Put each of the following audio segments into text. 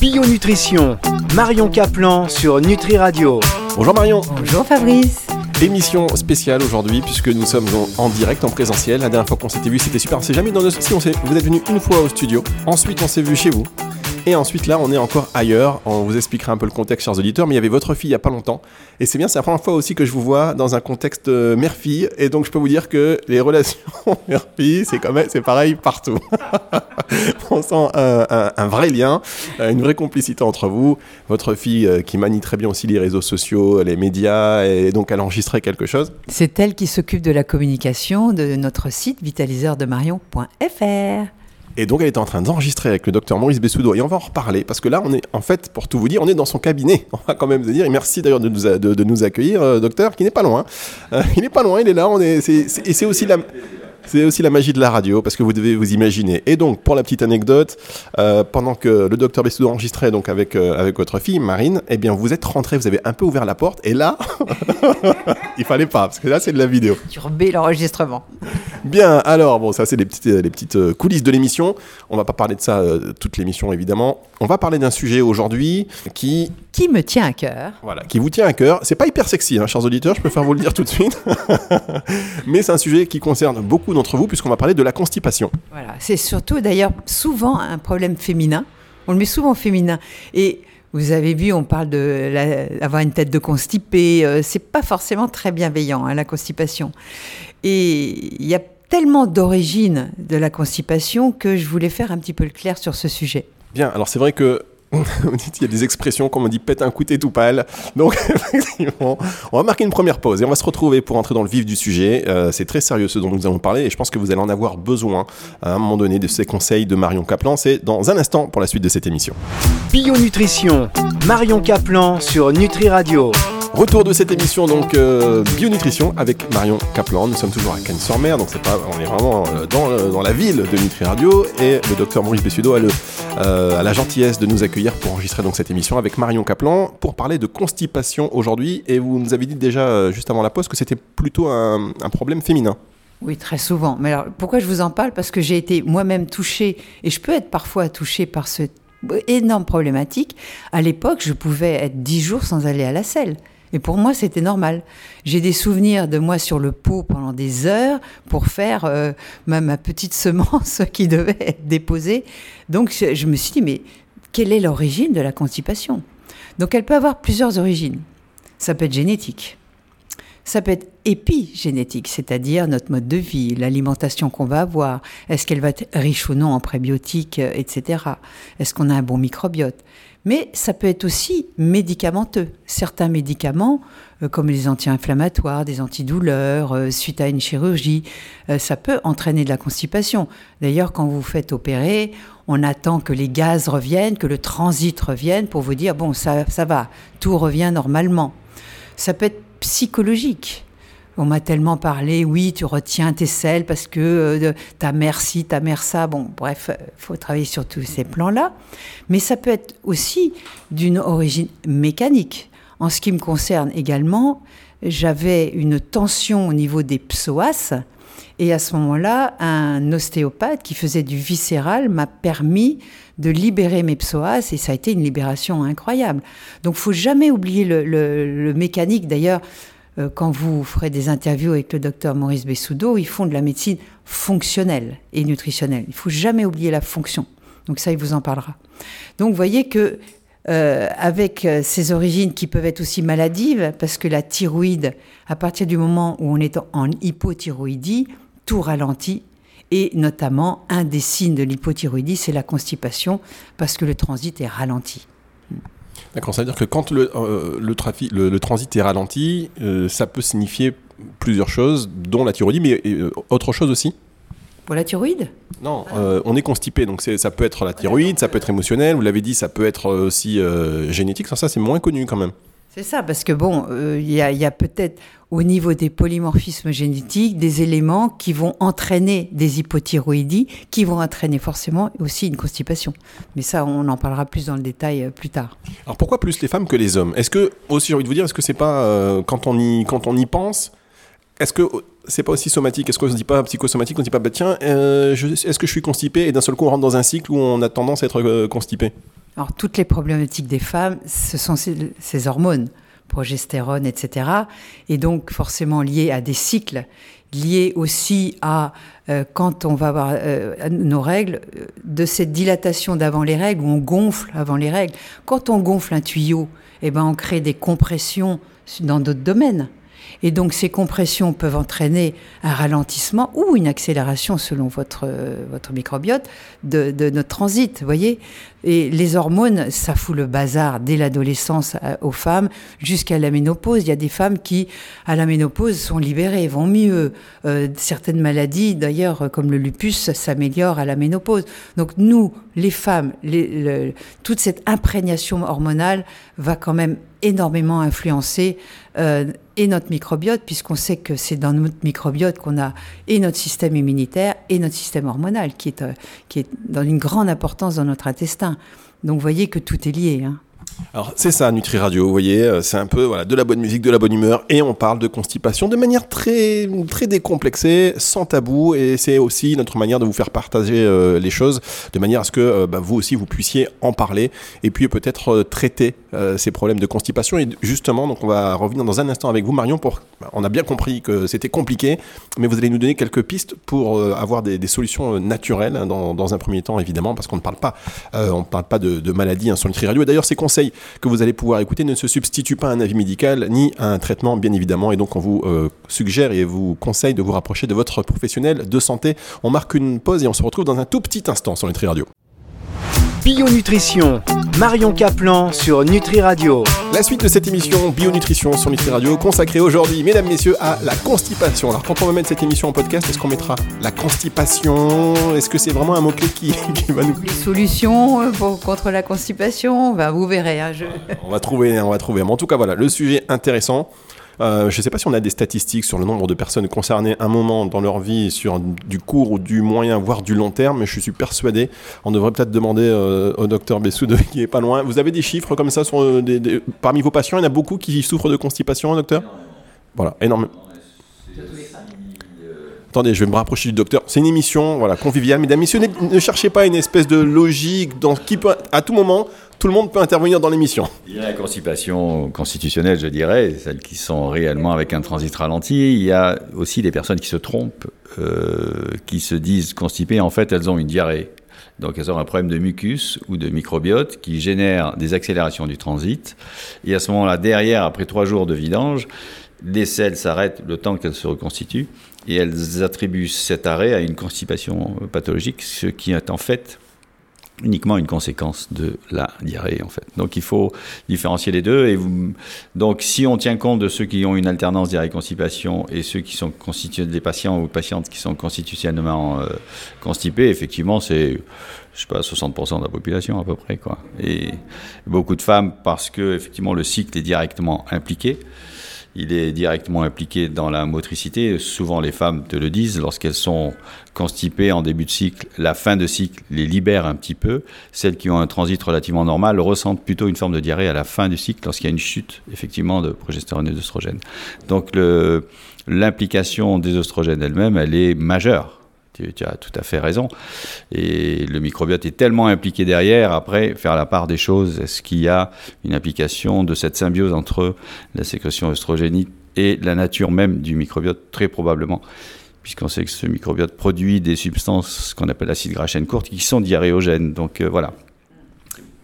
Bio Nutrition, Marion Caplan sur Nutri Radio. Bonjour Marion. Bonjour Fabrice. Émission spéciale aujourd'hui puisque nous sommes en, en direct, en présentiel. La dernière fois qu'on s'était vu, c'était super. On s'est jamais dans le... Si on s'est, vous êtes venu une fois au studio. Ensuite, on s'est vu chez vous. Et ensuite, là, on est encore ailleurs. On vous expliquera un peu le contexte, chers auditeurs. Mais il y avait votre fille il y a pas longtemps. Et c'est bien, c'est la première fois aussi que je vous vois dans un contexte euh, mère-fille. Et donc, je peux vous dire que les relations mère-fille, c'est quand pareil partout. on sent un, un- un vrai lien, euh, une vraie complicité entre vous. Votre fille euh, qui manie très bien aussi les réseaux sociaux, les médias. Et donc, elle enregistrait quelque chose. C'est elle qui s'occupe de la communication de notre site vitaliseurdemarion.fr. Et donc elle était en train d'enregistrer avec le docteur Maurice Bessoudo et on va en reparler parce que là on est en fait pour tout vous dire on est dans son cabinet. On va quand même se dire et merci d'ailleurs de nous, accueillir euh, docteur qui n'est pas loin Euh, il n'est pas loin il est là on est et c'est aussi la c'est aussi la magie de la radio parce que vous devez vous imaginer. Et donc, pour la petite anecdote, euh, pendant que le docteur Bessoudo enregistrait donc avec, euh, avec votre fille, Marine, eh bien, vous êtes rentré, vous avez un peu ouvert la porte. Et là, il fallait pas, parce que là, c'est de la vidéo. Turber l'enregistrement. Bien, alors, bon, ça, c'est les petites, euh, les petites coulisses de l'émission. On va pas parler de ça euh, toute l'émission, évidemment. On va parler d'un sujet aujourd'hui qui, Qui me tient à cœur voilà, qui vous tient à cœur. C'est pas hyper sexy, hein, chers auditeurs, je préfère vous le dire tout de suite. Mais c'est un sujet qui concerne beaucoup d'entre vous, puisqu'on va parler de la constipation. Voilà, c'est surtout d'ailleurs souvent un problème féminin. On le met souvent féminin. Et vous avez vu, on parle de la- avoir une tête de constipé. euh, c'est pas forcément très bienveillant, hein, la constipation. Et il y a tellement d'origines de la constipation que je voulais faire un petit peu le clair sur ce sujet. Bien, alors c'est vrai que. Vous dites, il y a des expressions comme on dit pète un coup tout pâle. Donc effectivement, on va marquer une première pause et on va se retrouver pour entrer dans le vif du sujet. Euh, c'est très sérieux ce dont nous allons parler et je pense que vous allez en avoir besoin à un moment donné de ces conseils de Marion Caplan. C'est dans un instant pour la suite de cette émission. Bio Nutrition, Marion Caplan sur Nutri Radio. Retour de cette émission donc euh, Bionutrition avec Marion Caplan. Nous sommes toujours à Cannes-sur-Mer, donc c'est pas, on est vraiment euh, dans, le- dans la ville de Nutri Radio et le docteur Maurice Bessudo a, le, euh, a la gentillesse de nous accueillir pour enregistrer donc cette émission avec Marion Caplan pour parler de constipation aujourd'hui. Et vous nous avez dit déjà euh, juste avant la pause que c'était plutôt un, un problème féminin. Oui, très souvent. Mais alors, pourquoi je vous en parle? Parce que j'ai été moi-même touchée, et je peux être parfois touchée par ce énorme problématique. À l'époque, je pouvais être dix jours sans aller à la selle. Et pour moi, c'était normal. J'ai des souvenirs de moi sur le pot pendant des heures pour faire euh, ma, petite semence qui devait être déposée. Donc, je me suis dit, mais quelle est l'origine de la constipation? Donc, elle peut avoir plusieurs origines. Ça peut être génétique. Ça peut être épigénétique, c'est-à-dire notre mode de vie, l'alimentation qu'on va avoir, est-ce qu'elle va être riche ou non en prébiotiques, euh, etc. Est-ce qu'on a un bon microbiote? Mais ça peut être aussi médicamenteux. Certains médicaments, euh, comme les anti-inflammatoires, des antidouleurs, euh, suite à une chirurgie, ça peut entraîner de la constipation. D'ailleurs, quand vous vous faites opérer, on attend que les gaz reviennent, que le transit revienne pour vous dire, bon, ça, ça va, tout revient normalement. Ça peut être psychologique. On m'a tellement parlé, oui, tu retiens tes selles parce que euh, ta mère ci, ta mère ça. Bon, bref, il faut travailler sur tous ces plans-là. Mais ça peut être aussi d'une origine mécanique. En ce qui me concerne également, j'avais une tension au niveau des psoas. Et à ce moment-là, un ostéopathe qui faisait du viscéral m'a permis de libérer mes psoas et ça a été une libération incroyable. Donc, faut jamais oublier le, mécanique. D'ailleurs, euh, quand vous ferez des interviews avec le docteur Maurice Bessoudo, ils font de la médecine fonctionnelle et nutritionnelle. Il faut jamais oublier la fonction. Donc ça, il vous en parlera. Donc, vous voyez que euh, avec euh, ces origines qui peuvent être aussi maladives, parce que la thyroïde, à partir du moment où on est en hypothyroïdie, tout ralentit. Et notamment, un des signes de l'hypothyroïdie, c'est la constipation, parce que le transit est ralenti. D'accord, ça veut dire que quand le, euh, le, trafic, le, le transit est ralenti, euh, ça peut signifier plusieurs choses, dont la thyroïdie, mais euh, autre chose aussi? Pour la thyroïde? Non, on est constipé, donc ça peut être la thyroïde, ça peut être émotionnel, vous l'avez dit, ça peut être aussi génétique, ça, ça c'est moins connu quand même. C'est ça, parce que bon, euh, il y a, peut-être au niveau des polymorphismes génétiques des éléments qui vont entraîner des hypothyroïdies, qui vont entraîner forcément aussi une constipation. Mais ça, on en parlera plus dans le détail euh, plus tard. Alors pourquoi plus les femmes que les hommes? Est-ce que, aussi j'ai envie de vous dire, est-ce que c'est pas, euh, quand, on y, quand on y pense, est-ce que c'est pas aussi somatique? Est-ce qu'on se dit pas psychosomatique On se dit pas, bah tiens, est-ce que je suis constipé? Et d'un seul coup, on rentre dans un cycle où on a tendance à être constipé? Alors, toutes les problématiques des femmes, ce sont ces, hormones, progestérone, etc. Et donc, forcément liées à des cycles, liées aussi à euh, quand on va avoir euh, nos règles, euh, de cette dilatation d'avant les règles, où on gonfle avant les règles. Quand on gonfle un tuyau, eh ben, on crée des compressions dans d'autres domaines. Et donc ces compressions peuvent entraîner un ralentissement ou une accélération selon votre, euh, votre microbiote de, notre transit, voyez Et les hormones, ça fout le bazar dès l'adolescence euh, aux femmes jusqu'à la ménopause. Il y a des femmes qui, à la ménopause, sont libérées, vont mieux. Euh, certaines maladies, d'ailleurs, comme le lupus, s'améliorent à la ménopause. Donc nous, les femmes, toute cette imprégnation hormonale va quand même énormément influencer et notre microbiote, puisqu'on sait que c'est dans notre microbiote qu'on a et notre système immunitaire et notre système hormonal, qui est, euh, qui est dans une grande importance dans notre intestin. Donc vous voyez que tout est lié. Hein. Alors c'est ça, Nutri Radio, vous voyez, euh, c'est un peu voilà, de la bonne musique, de la bonne humeur, et on parle de constipation de manière très, très décomplexée, sans tabou, et c'est aussi notre manière de vous faire partager euh, les choses, de manière à ce que bah, vous aussi vous puissiez en parler, et puis peut-être traiter euh, ces problèmes de constipation. Et justement, donc on va revenir dans un instant avec vous, Marion, pour, bah, on a bien compris que c'était compliqué, mais vous allez nous donner quelques pistes pour euh, avoir des, des solutions euh, naturelles hein, dans, dans un premier temps, évidemment, parce qu'on ne parle pas, euh, on parle pas de, de maladies hein, sur Nutri Radio. Et d'ailleurs, ces conseils que vous allez pouvoir écouter ne se substituent pas à un avis médical ni à un traitement, bien évidemment. Et donc, on vous suggère et vous conseille de vous rapprocher de votre professionnel de santé. On marque une pause et on se retrouve dans un tout petit instant sur Nutri Radio. Bio-nutrition, Marion Caplan sur Nutri Radio. La suite de cette émission Bionutrition sur Nutri Radio consacrée aujourd'hui, mesdames, messieurs, à la constipation. Alors, quand on va mettre cette émission en podcast, est-ce qu'on mettra la constipation? Est-ce que c'est vraiment un mot-clé qui, qui va nous Les solutions euh, pour, contre la constipation, ben, vous verrez. Hein, je... On va trouver, on va trouver. Mais en tout cas, voilà, le sujet intéressant. Euh, je ne sais pas si on a des statistiques sur le nombre de personnes concernées un moment dans leur vie sur du court ou du moyen, voire du long terme, mais je suis persuadé, on devrait peut-être demander euh, au docteur Bessoud qui est pas loin. Vous avez des chiffres comme ça sur, euh, parmi vos patients Il y en a beaucoup qui souffrent de constipation, docteur? Voilà, énorme. Attendez, je vais me rapprocher du docteur. C'est une émission voilà, conviviale. Mesdames, messieurs, ne, cherchez pas une espèce de logique dans qui peut, à tout moment, tout le monde peut intervenir dans l'émission. Il y a la constipation constitutionnelle, je dirais, celles qui sont réellement avec un transit ralenti. Il y a aussi des personnes qui se trompent, euh, qui se disent constipées. En fait, elles ont une diarrhée. Donc, elles ont un problème de mucus ou de microbiote qui génère des accélérations du transit. Et à ce moment-là, derrière, après trois jours de vidange, les selles s'arrêtent le temps qu'elles se reconstituent et elles attribuent cet arrêt à une constipation pathologique, ce qui est en fait uniquement une conséquence de la diarrhée en fait. Donc il faut différencier les deux et donc si on tient compte de ceux qui ont une alternance diarrhée-constipation et ceux qui sont constitués des patients ou patientes qui sont constitutionnellement euh, constipés, effectivement c'est je sais pas 60% de la population à peu près quoi. Et beaucoup de femmes parce que effectivement le cycle est directement impliqué. Il est directement impliqué dans la motricité. Souvent, les femmes te le disent, lorsqu'elles sont constipées en début de cycle, la fin de cycle les libère un petit peu. Celles qui ont un transit relativement normal ressentent plutôt une forme de diarrhée à la fin du cycle, lorsqu'il y a une chute, effectivement, de progestérone et d'œstrogène. Donc, l'implication des oestrogènes elle-même, elle est majeure. Tu, as tout à fait raison. Et le microbiote est tellement impliqué derrière, après, faire la part des choses, est-ce qu'il y a une application de cette symbiose entre la sécrétion œstrogénique et la nature même du microbiote? Très probablement, puisqu'on sait que ce microbiote produit des substances qu'on appelle l'acide gras courte qui sont diarrhéogènes. Donc euh, voilà.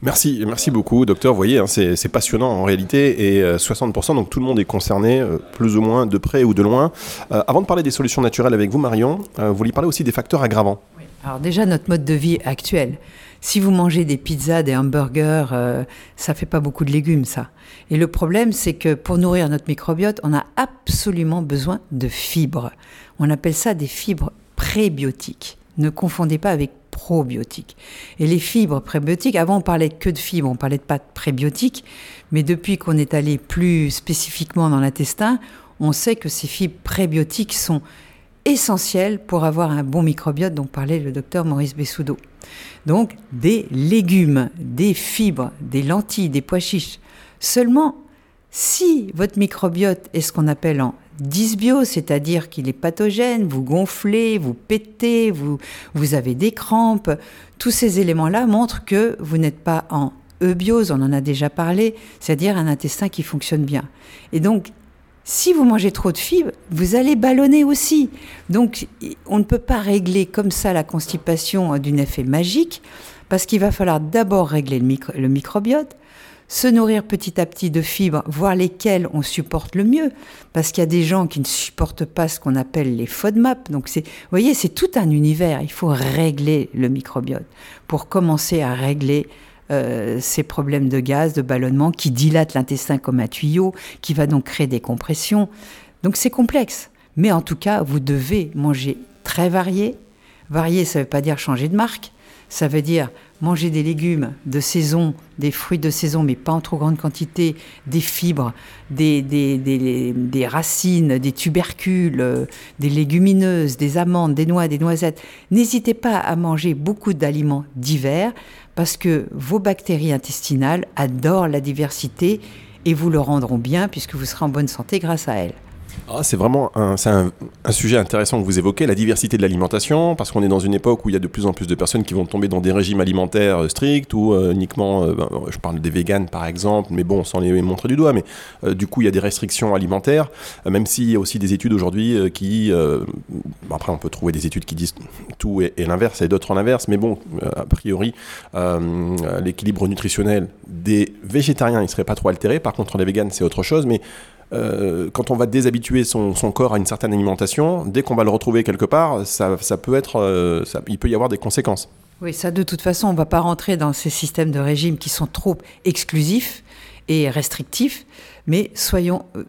Merci, merci beaucoup, docteur. Vous voyez, hein, c'est passionnant en réalité. Et euh, 60%, donc tout le monde est concerné, euh, plus ou moins, de près ou de loin. Euh, avant de parler des solutions naturelles avec vous, Marion, euh, vous vouliez parler aussi des facteurs aggravants. Alors déjà, notre mode de vie actuel. Si vous mangez des pizzas, des hamburgers, euh, ça fait pas beaucoup de légumes, ça. Et le problème, c'est que pour nourrir notre microbiote, on a absolument besoin de fibres. On appelle ça des fibres prébiotiques. Ne confondez pas avec probiotiques. Et les fibres prébiotiques, avant on parlait que de fibres, on parlait de pâtes prébiotiques, mais depuis qu'on est allé plus spécifiquement dans l'intestin, on sait que ces fibres prébiotiques sont essentielles pour avoir un bon microbiote dont parlait le docteur Maurice Bessoudo. Donc des légumes, des fibres, des lentilles, des pois chiches. Seulement, si votre microbiote est ce qu'on appelle en dysbiose, c'est-à-dire qu'il est pathogène, vous gonflez, vous pétez, vous, vous avez des crampes. Tous ces éléments-là montrent que vous n'êtes pas en eubiose, on en a déjà parlé, c'est-à-dire un intestin qui fonctionne bien. Et donc, si vous mangez trop de fibres, vous allez ballonner aussi. Donc, on ne peut pas régler comme ça la constipation d'un effet magique, parce qu'il va falloir d'abord régler le, microbiote, se nourrir petit à petit de fibres, voir lesquelles on supporte le mieux, parce qu'il y a des gens qui ne supportent pas ce qu'on appelle les FODMAP. Donc, c'est, vous voyez, c'est tout un univers. Il faut régler le microbiote pour commencer à régler euh, ces problèmes de gaz, de ballonnement, qui dilatent l'intestin comme un tuyau, qui va donc créer des compressions. Donc c'est complexe. Mais en tout cas, vous devez manger très varié. Varié, ça ne veut pas dire changer de marque. Ça veut dire manger des légumes de saison, des fruits de saison, mais pas en trop grande quantité, des fibres, des, des, des, des racines, des tubercules, euh, des légumineuses, des amandes, des noix, des noisettes. N'hésitez pas à manger beaucoup d'aliments divers parce que vos bactéries intestinales adorent la diversité et vous le rendront bien puisque vous serez en bonne santé grâce à elles. Ah, c'est vraiment un, sujet intéressant que vous évoquez, la diversité de l'alimentation, parce qu'on est dans une époque où il y a de plus en plus de personnes qui vont tomber dans des régimes alimentaires euh, stricts ou euh, uniquement, euh, ben, je parle des véganes par exemple, mais bon, sans les montrer du doigt, mais du coup il y a des restrictions alimentaires, même s'il y a aussi des études aujourd'hui qui, après on peut trouver des études qui disent tout et, l'inverse et d'autres en inverse, mais bon, a priori l'équilibre nutritionnel des végétariens il serait pas trop altéré, par contre les véganes c'est autre chose, mais euh, quand on va déshabituer son, corps à une certaine alimentation, dès qu'on va le retrouver quelque part, ça, peut être, euh, il peut y avoir des conséquences. Oui, ça de toute façon, on ne va pas rentrer dans ces systèmes de régime qui sont trop exclusifs et restrictifs, mais soyons, euh,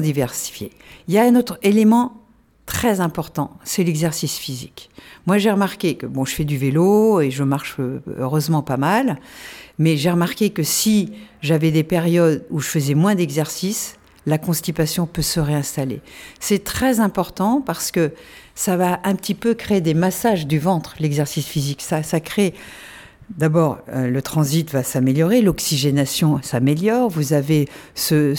diversifiés. Il y a un autre élément très important, c'est l'exercice physique. Moi, j'ai remarqué que bon, je fais du vélo et je marche heureusement pas mal, mais j'ai remarqué que si j'avais des périodes où je faisais moins d'exercice, la constipation peut se réinstaller. C'est très important parce que ça va un petit peu créer des massages du ventre, l'exercice physique. Ça, ça crée D'abord, euh, le transit va s'améliorer, l'oxygénation s'améliore. Vous avez ce,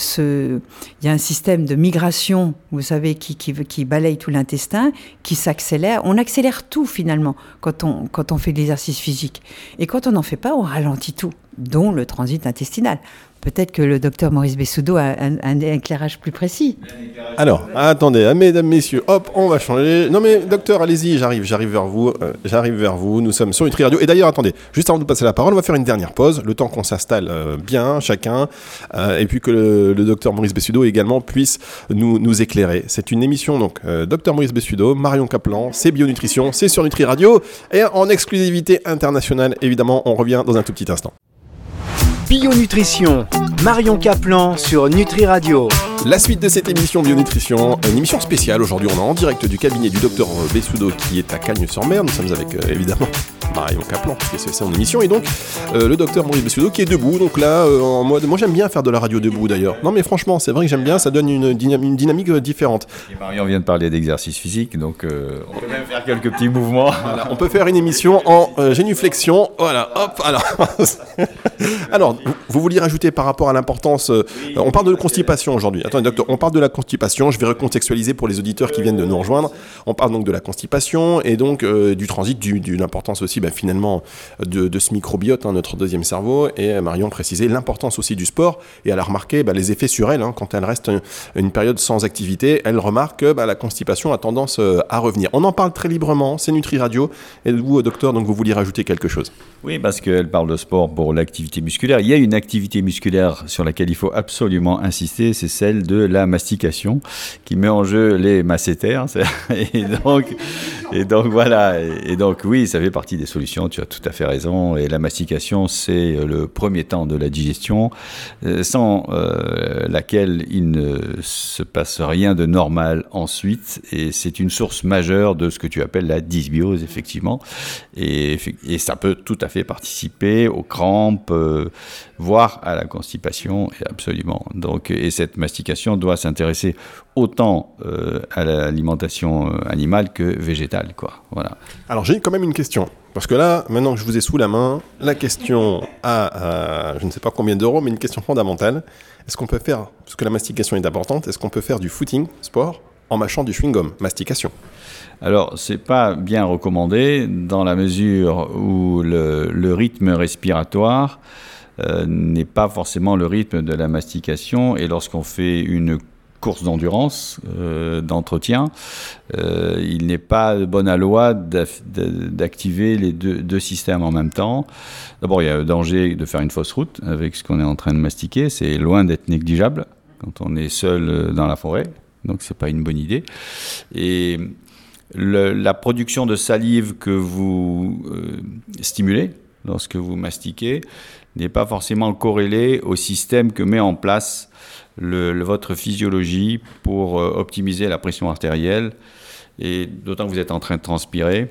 il y a un système de migration, vous savez, qui, qui, qui balaye tout l'intestin, qui s'accélère. On accélère tout finalement quand on, quand on fait de l'exercice physique. Et quand on n'en fait pas, on ralentit tout, dont le transit intestinal. Peut-être que le docteur Maurice Bessoudo a un, éclairage plus précis. Alors, attendez, hein, mesdames, messieurs, hop, on va changer. Non mais docteur, allez-y, j'arrive, j'arrive vers vous, euh, j'arrive vers vous. Nous sommes sur Nutri Radio. Et d'ailleurs, attendez, juste avant de passer la parole, on va faire une dernière pause, le temps qu'on s'installe euh, bien, chacun, euh, et puis que le, docteur Maurice Bessoudo également puisse nous, éclairer. C'est une émission, donc, docteur Maurice Bessoudo, Marion Caplan, c'est Bionutrition, c'est sur Nutri Radio, et en exclusivité internationale, évidemment, on revient dans un tout petit instant. Bionutrition, Marion Caplan sur Nutri Radio. La suite de cette émission Bionutrition, une émission spéciale. Aujourd'hui, on est en direct du cabinet du docteur Bessoudo qui est à Cagnes-sur-Mer. Nous sommes avec euh, évidemment Marion Caplan, puisque c'est son émission, et donc euh, le docteur Maurice Bessoudo qui est debout. Donc là, euh, en mode. Moi, j'aime bien faire de la radio debout d'ailleurs. Non, mais franchement, c'est vrai que j'aime bien, ça donne une, dynam une dynamique euh, différente. Et Marion vient de parler d'exercice physique, donc on peut même faire quelques petits mouvements. Voilà, on peut faire une émission en génuflexion. Voilà, hop, alors. alors, vous, vous vouliez rajouter par rapport à l'importance. on parle de constipation aujourd'hui. On parle de la constipation. Je vais recontextualiser pour les auditeurs qui viennent de nous rejoindre. On parle donc de la constipation et donc euh, du transit, du, du l'importance aussi, bah, finalement, de, ce microbiote, hein, notre deuxième cerveau. Et euh, Marion précisait l'importance aussi du sport et elle a remarqué bah, les effets sur elle. Hein, quand elle reste une, période sans activité, elle remarque que bah, la constipation a tendance euh, à revenir. On en parle très librement. C'est Nutri Radio. Et vous, docteur, donc vous vouliez rajouter quelque chose? Oui, parce qu'elle parle de sport pour l'activité musculaire. Il y a une activité musculaire sur laquelle il faut absolument insister, c'est celle de la mastication, qui met en jeu les masséters. Et donc, voilà. Et donc oui, ça fait partie des solutions. Tu as tout à fait raison. Et la mastication, c'est le premier temps de la digestion, euh, sans euh, laquelle il ne se passe rien de normal ensuite. Et c'est une source majeure de ce que tu appelles la dysbiose, effectivement. Et, ça peut tout à fait participer aux crampes, euh, voire à la constipation, absolument. Donc, et cette mastication doit s'intéresser autant euh, à l'alimentation euh, animale que végétale, quoi. Voilà. Alors j'ai quand même une question. Parce que là, maintenant que je vous ai sous la main, la question à, je ne sais pas combien d'euros, mais une question fondamentale. Est-ce qu'on peut faire, parce que la mastication est importante, est-ce qu'on peut faire du footing, sport, en mâchant du chewing-gum, mastication? Alors, c'est pas bien recommandé dans la mesure où le, rythme respiratoire euh, n'est pas forcément le rythme de la mastication. Et lorsqu'on fait une course d'endurance, euh, d'entretien, euh, il n'est pas de bonne loi d'activer les deux, systèmes en même temps. D'abord, il y a le danger de faire une fausse route avec ce qu'on est en train de mastiquer. C'est loin d'être négligeable quand on est seul dans la forêt. Donc, c'est pas une bonne idée. Et la production de salive que vous stimulez lorsque vous mastiquez n'est pas forcément corrélée au système que met en place votre physiologie pour euh, optimiser la pression artérielle. Et d'autant que vous êtes en train de transpirer,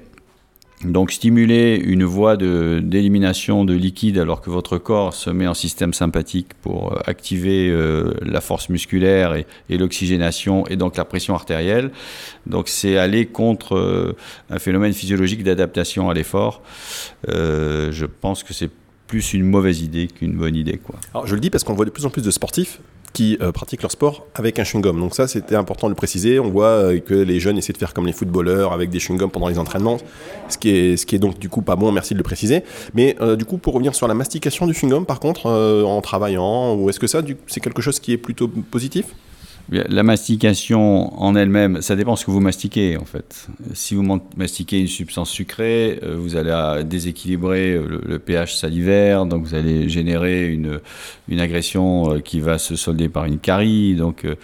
donc stimuler une voie d'élimination de, liquide alors que votre corps se met en système sympathique pour euh, activer euh, la force musculaire et, l'oxygénation et donc la pression artérielle. Donc c'est aller contre un phénomène physiologique d'adaptation à l'effort. je pense que c'est plus une mauvaise idée qu'une bonne idée. Quoi. Alors je le dis parce qu'on voit de plus en plus de sportifs qui euh, pratiquent leur sport avec un chewing-gum. Donc ça, c'était important de le préciser. On voit euh, que les jeunes essaient de faire comme les footballeurs avec des chewing-gums pendant les entraînements, ce qui, est, ce qui est donc du coup pas bon, merci de le préciser. Mais euh, du coup, pour revenir sur la mastication du chewing-gum, par contre, en travaillant, ou est-ce que ça, c'est quelque chose qui est plutôt positif? La mastication en elle-même, ça dépend ce que vous mastiquez en fait. Si vous mastiquez une substance sucrée, euh, vous allez déséquilibrer le, pH salivaire, donc vous allez générer une, une agression euh, qui va se solder par une carie. Donc euh,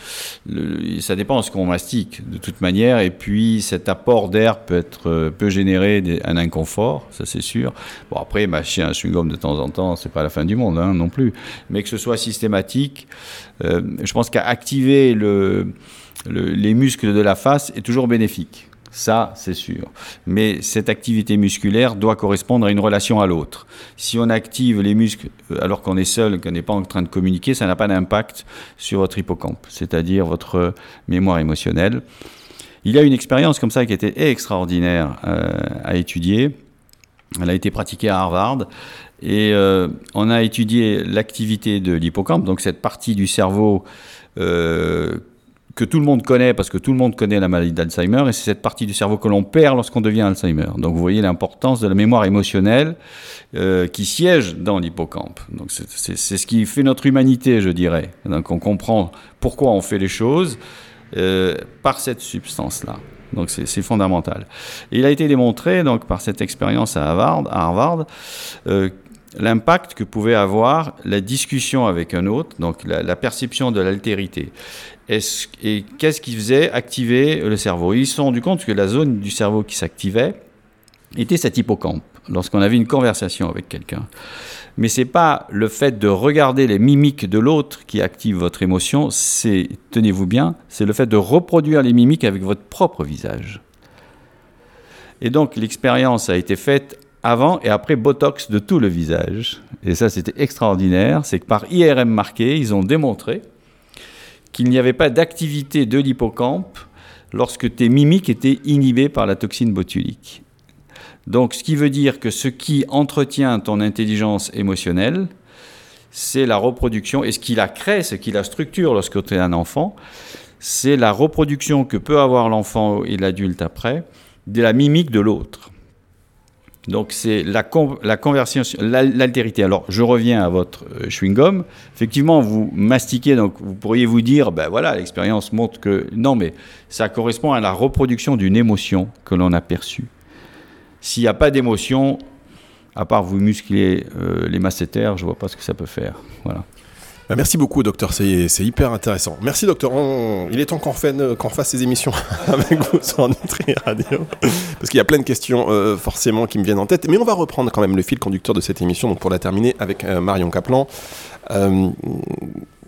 ça dépend ce qu'on mastique de toute manière. Et puis cet apport d'air peut, être, peut générer un inconfort, ça c'est sûr. Bon après, mâcher un chewing-gum de temps en temps, c'est pas la fin du monde hein, non plus. Mais que ce soit systématique, je pense qu'à activer les muscles de la face est toujours bénéfique. Ça, c'est sûr. Mais cette activité musculaire doit correspondre à une relation à l'autre. Si on active les muscles euh, alors qu'on est seul, qu'on n'est pas en train de communiquer, ça n'a pas d'impact sur votre hippocampe, c'est-à-dire votre mémoire émotionnelle. Il y a une expérience comme ça qui était extraordinaire euh, à étudier. Elle a été pratiquée à Harvard. Et euh, on a étudié l'activité de l'hippocampe, donc cette partie du cerveau euh, que tout le monde connaît parce que tout le monde connaît la maladie d'Alzheimer et c'est cette partie du cerveau que l'on perd lorsqu'on devient Alzheimer. Donc vous voyez l'importance de la mémoire émotionnelle euh, qui siège dans l'hippocampe. Donc c'est ce qui fait notre humanité, je dirais. Donc on comprend pourquoi on fait les choses euh, par cette substance-là. Donc c'est fondamental. Il a été démontré donc par cette expérience à Harvard, à Harvard l'impact que pouvait avoir la discussion avec un autre, donc la, perception de l'altérité. Et qu'est-ce qui faisait activer le cerveau? Ils se sont rendus compte que la zone du cerveau qui s'activait était cet hippocampe, lorsqu'on avait une conversation avec quelqu'un. Mais c'est pas le fait de regarder les mimiques de l'autre qui active votre émotion, c'est, tenez-vous bien, c'est le fait de reproduire les mimiques avec votre propre visage. Et donc l'expérience a été faite avant et après Botox de tout le visage. Et ça, c'était extraordinaire. C'est que par IRM marqué, ils ont démontré qu'il n'y avait pas d'activité de l'hippocampe lorsque tes mimiques étaient inhibées par la toxine botulique. Donc, ce qui veut dire que ce qui entretient ton intelligence émotionnelle, c'est la reproduction, et ce qui la crée, ce qui la structure lorsque tu es un enfant, c'est la reproduction que peut avoir l'enfant et l'adulte après de la mimique de l'autre. Donc c'est la, la, conversion, l'altérité. Alors je reviens à votre euh, chewing-gum. Effectivement, vous mastiquez, donc vous pourriez vous dire, ben voilà, l'expérience montre que non, mais ça correspond à la reproduction d'une émotion que l'on a perçue. S'il n'y a pas d'émotion, à part vous muscler euh, les masséters, je ne vois pas ce que ça peut faire. Voilà. Bah, merci beaucoup, docteur. C'est hyper intéressant. Merci, docteur. il est temps qu'on fasse ces émissions avec vous sur Nutri Radio. Parce qu'il y a plein de questions, euh, forcément, qui me viennent en tête. Mais on va reprendre quand même le fil conducteur de cette émission. Donc, pour la terminer avec euh, Marion Kaplan. Euh,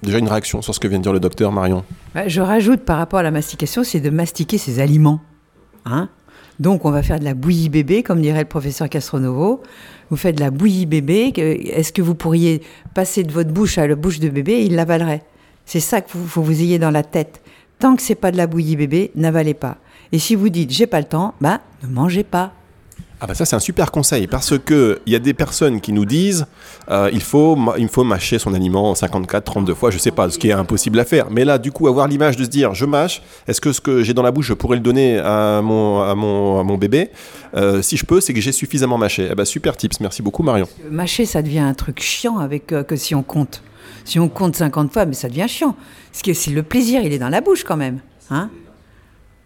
déjà, une réaction sur ce que vient de dire le docteur, Marion? Bah, Je rajoute par rapport à la mastication, c'est de mastiquer ses aliments. Hein? Donc, on va faire de la bouillie bébé, comme dirait le professeur Castronovo vous faites de la bouillie bébé, est-ce que vous pourriez passer de votre bouche à la bouche de bébé et il l'avalerait C'est ça qu'il faut vous ayez dans la tête. Tant que c'est pas de la bouillie bébé, n'avalez pas. Et si vous dites j'ai pas le temps, bah ne mangez pas. Ah bah ça c'est un super conseil parce que il y a des personnes qui nous disent euh, il faut il faut mâcher son aliment 54 32 fois je sais pas ce qui est impossible à faire mais là du coup avoir l'image de se dire je mâche est-ce que ce que j'ai dans la bouche je pourrais le donner à mon à mon, à mon bébé? Euh, si je peux c'est que j'ai suffisamment mâché eh bah super tips merci beaucoup Marion Mâcher, ça devient un truc chiant avec euh, que si on compte. Si on compte 50 fois, mais ça devient chiant. Ce qui est, c'est le plaisir, il est dans la bouche quand même. Hein?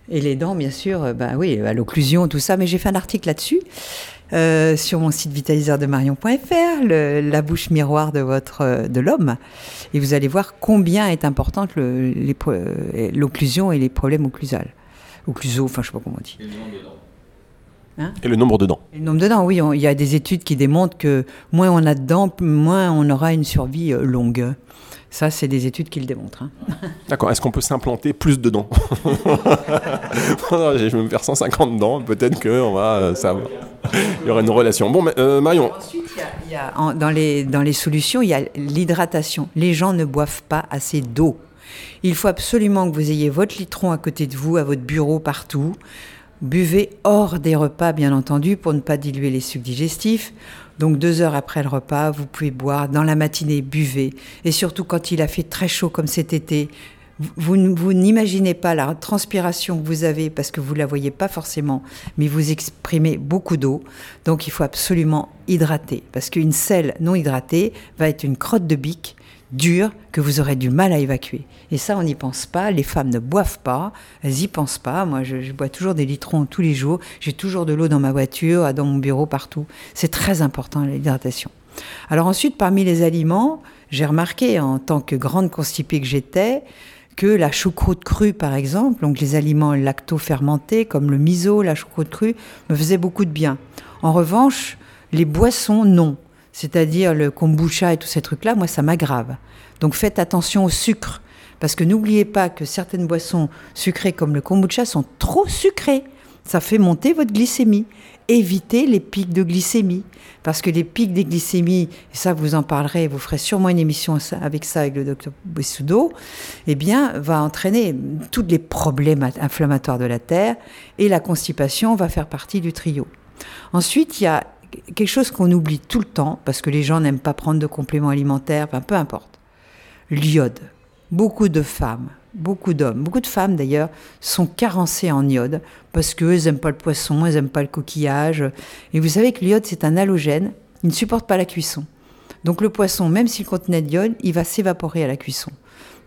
Et les dents, bien sûr, euh, bah oui, à l'occlusion, tout ça. Mais j'ai fait un article là-dessus euh, sur mon site vitaliseurdemarion.fr, le- la bouche miroir de votre euh, de l'homme. Et vous allez voir combien est importante le- l'occlusion et les problèmes occlusales. Occlusaux, enfin, je sais pas comment on dit. et le nombre de dents Le nombre de dents, oui, on- il y a des études qui démontrent que moins on a de dents, moins on aura une survie euh, longue. Ça, c'est des études qui le démontrent. hein. D'accord, est-ce qu'on peut s'implanter plus de dents? Je vais me faire 150 dents, peut-être que on va, euh, ça va. Il y aura une relation. Bon, mais, euh, Marion, Ensuite, il y a- il y a, en- dans, les, dans les solutions, il y a l'hydratation. Les gens ne boivent pas assez d'eau. Il faut absolument que vous ayez votre litron à côté de vous, à votre bureau, partout. Buvez hors des repas, bien entendu, pour ne pas diluer les sucs digestifs. Donc deux heures après le repas, vous pouvez boire. Dans la matinée, buvez. Et surtout quand il a fait très chaud comme cet été, vous, n'imaginez pas la transpiration que vous avez parce que vous la voyez pas forcément, mais vous exprimez beaucoup d'eau. Donc il faut absolument hydrater parce qu'une selle non hydratée va être une crotte de bique dure que vous aurez du mal à évacuer. Et ça, on n'y pense pas. Les femmes ne boivent pas, elles y pensent pas. Moi, je, je bois toujours des litrons tous les jours. J'ai toujours de l'eau dans ma voiture, dans mon bureau, partout. C'est très important l'hydratation. Alors ensuite, parmi les aliments, j'ai remarqué en tant que grande constipée que j'étais que la choucroute crue, par exemple, donc les aliments lacto-fermentés comme le miso, la choucroute crue, me faisaient beaucoup de bien. En revanche, les boissons, non. C'est-à-dire le kombucha et tous ces trucs-là, moi, ça m'aggrave. Donc faites attention au sucre. Parce que n'oubliez pas que certaines boissons sucrées comme le kombucha sont trop sucrées. Ça fait monter votre glycémie. Évitez les pics de glycémie. Parce que les pics des glycémies, et ça vous en parlerez, vous ferez sûrement une émission avec ça avec le docteur Bessudo, eh bien, va entraîner tous les problèmes inflammatoires de la terre et la constipation va faire partie du trio. Ensuite, il y a quelque chose qu'on oublie tout le temps, parce que les gens n'aiment pas prendre de compléments alimentaires, peu importe. L'iode. Beaucoup de femmes, beaucoup d'hommes, beaucoup de femmes d'ailleurs, sont carencées en iode parce qu'elles n'aiment pas le poisson, elles n'aiment pas le coquillage. Et vous savez que l'iode, c'est un halogène, il ne supporte pas la cuisson. Donc le poisson, même s'il contenait de l'iode, il va s'évaporer à la cuisson.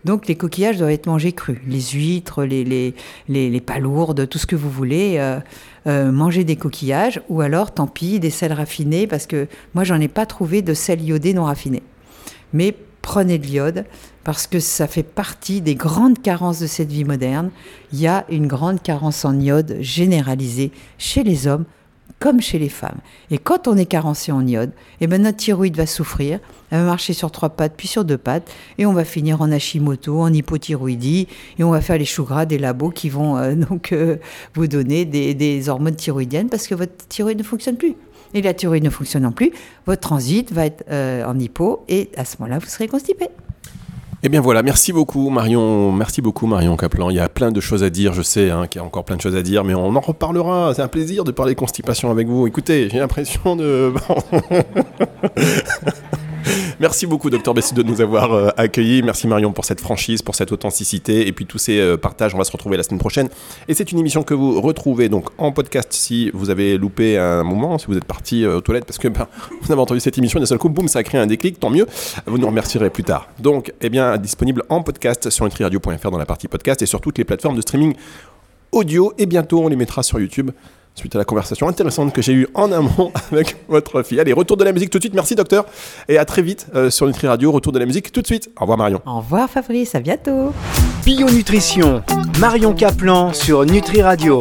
Donc les coquillages doivent être mangés crus. Les huîtres, les, les, les, palourdes, tout ce que vous voulez, euh, euh, manger des coquillages ou alors, tant pis, des sels raffinés parce que moi, j'en ai pas trouvé de sel iodé non raffiné. Mais prenez de l'iode parce que ça fait partie des grandes carences de cette vie moderne. Il y a une grande carence en iode généralisée chez les hommes comme chez les femmes. Et quand on est carencé en iode, eh ben notre thyroïde va souffrir, elle va marcher sur trois pattes puis sur deux pattes, et on va finir en Hashimoto, en hypothyroïdie, et on va faire les choux gras des labos qui vont euh, donc euh, vous donner des, des hormones thyroïdiennes parce que votre thyroïde ne fonctionne plus. Et la thyroïde ne fonctionnant plus, votre transit va être euh, en hypo, et à ce moment-là, vous serez constipé. Eh bien voilà, merci beaucoup Marion, merci beaucoup Marion Kaplan. Il y a plein de choses à dire, je sais hein, qu'il y a encore plein de choses à dire, mais on en reparlera. C'est un plaisir de parler constipation avec vous. Écoutez, j'ai l'impression de... Merci beaucoup, docteur Bessie, de nous avoir euh, accueillis. Merci Marion pour cette franchise, pour cette authenticité et puis tous ces euh, partages. On va se retrouver la semaine prochaine. Et c'est une émission que vous retrouvez donc en podcast si vous avez loupé un moment, si vous êtes parti euh, aux toilettes parce que ben, vous avez entendu cette émission d'un seul coup, boum, ça a créé un déclic. Tant mieux. Vous nous remercierez plus tard. Donc, eh bien, disponible en podcast sur nutriradio.fr dans la partie podcast et sur toutes les plateformes de streaming audio. Et bientôt, on les mettra sur YouTube suite à la conversation intéressante que j'ai eue en amont avec votre fille. Allez, retour de la musique tout de suite. Merci docteur. Et à très vite euh, sur Nutri Radio. Retour de la musique tout de suite. Au revoir Marion. Au revoir Fabrice, à bientôt. Bio Nutrition, Marion Caplan sur Nutri Radio.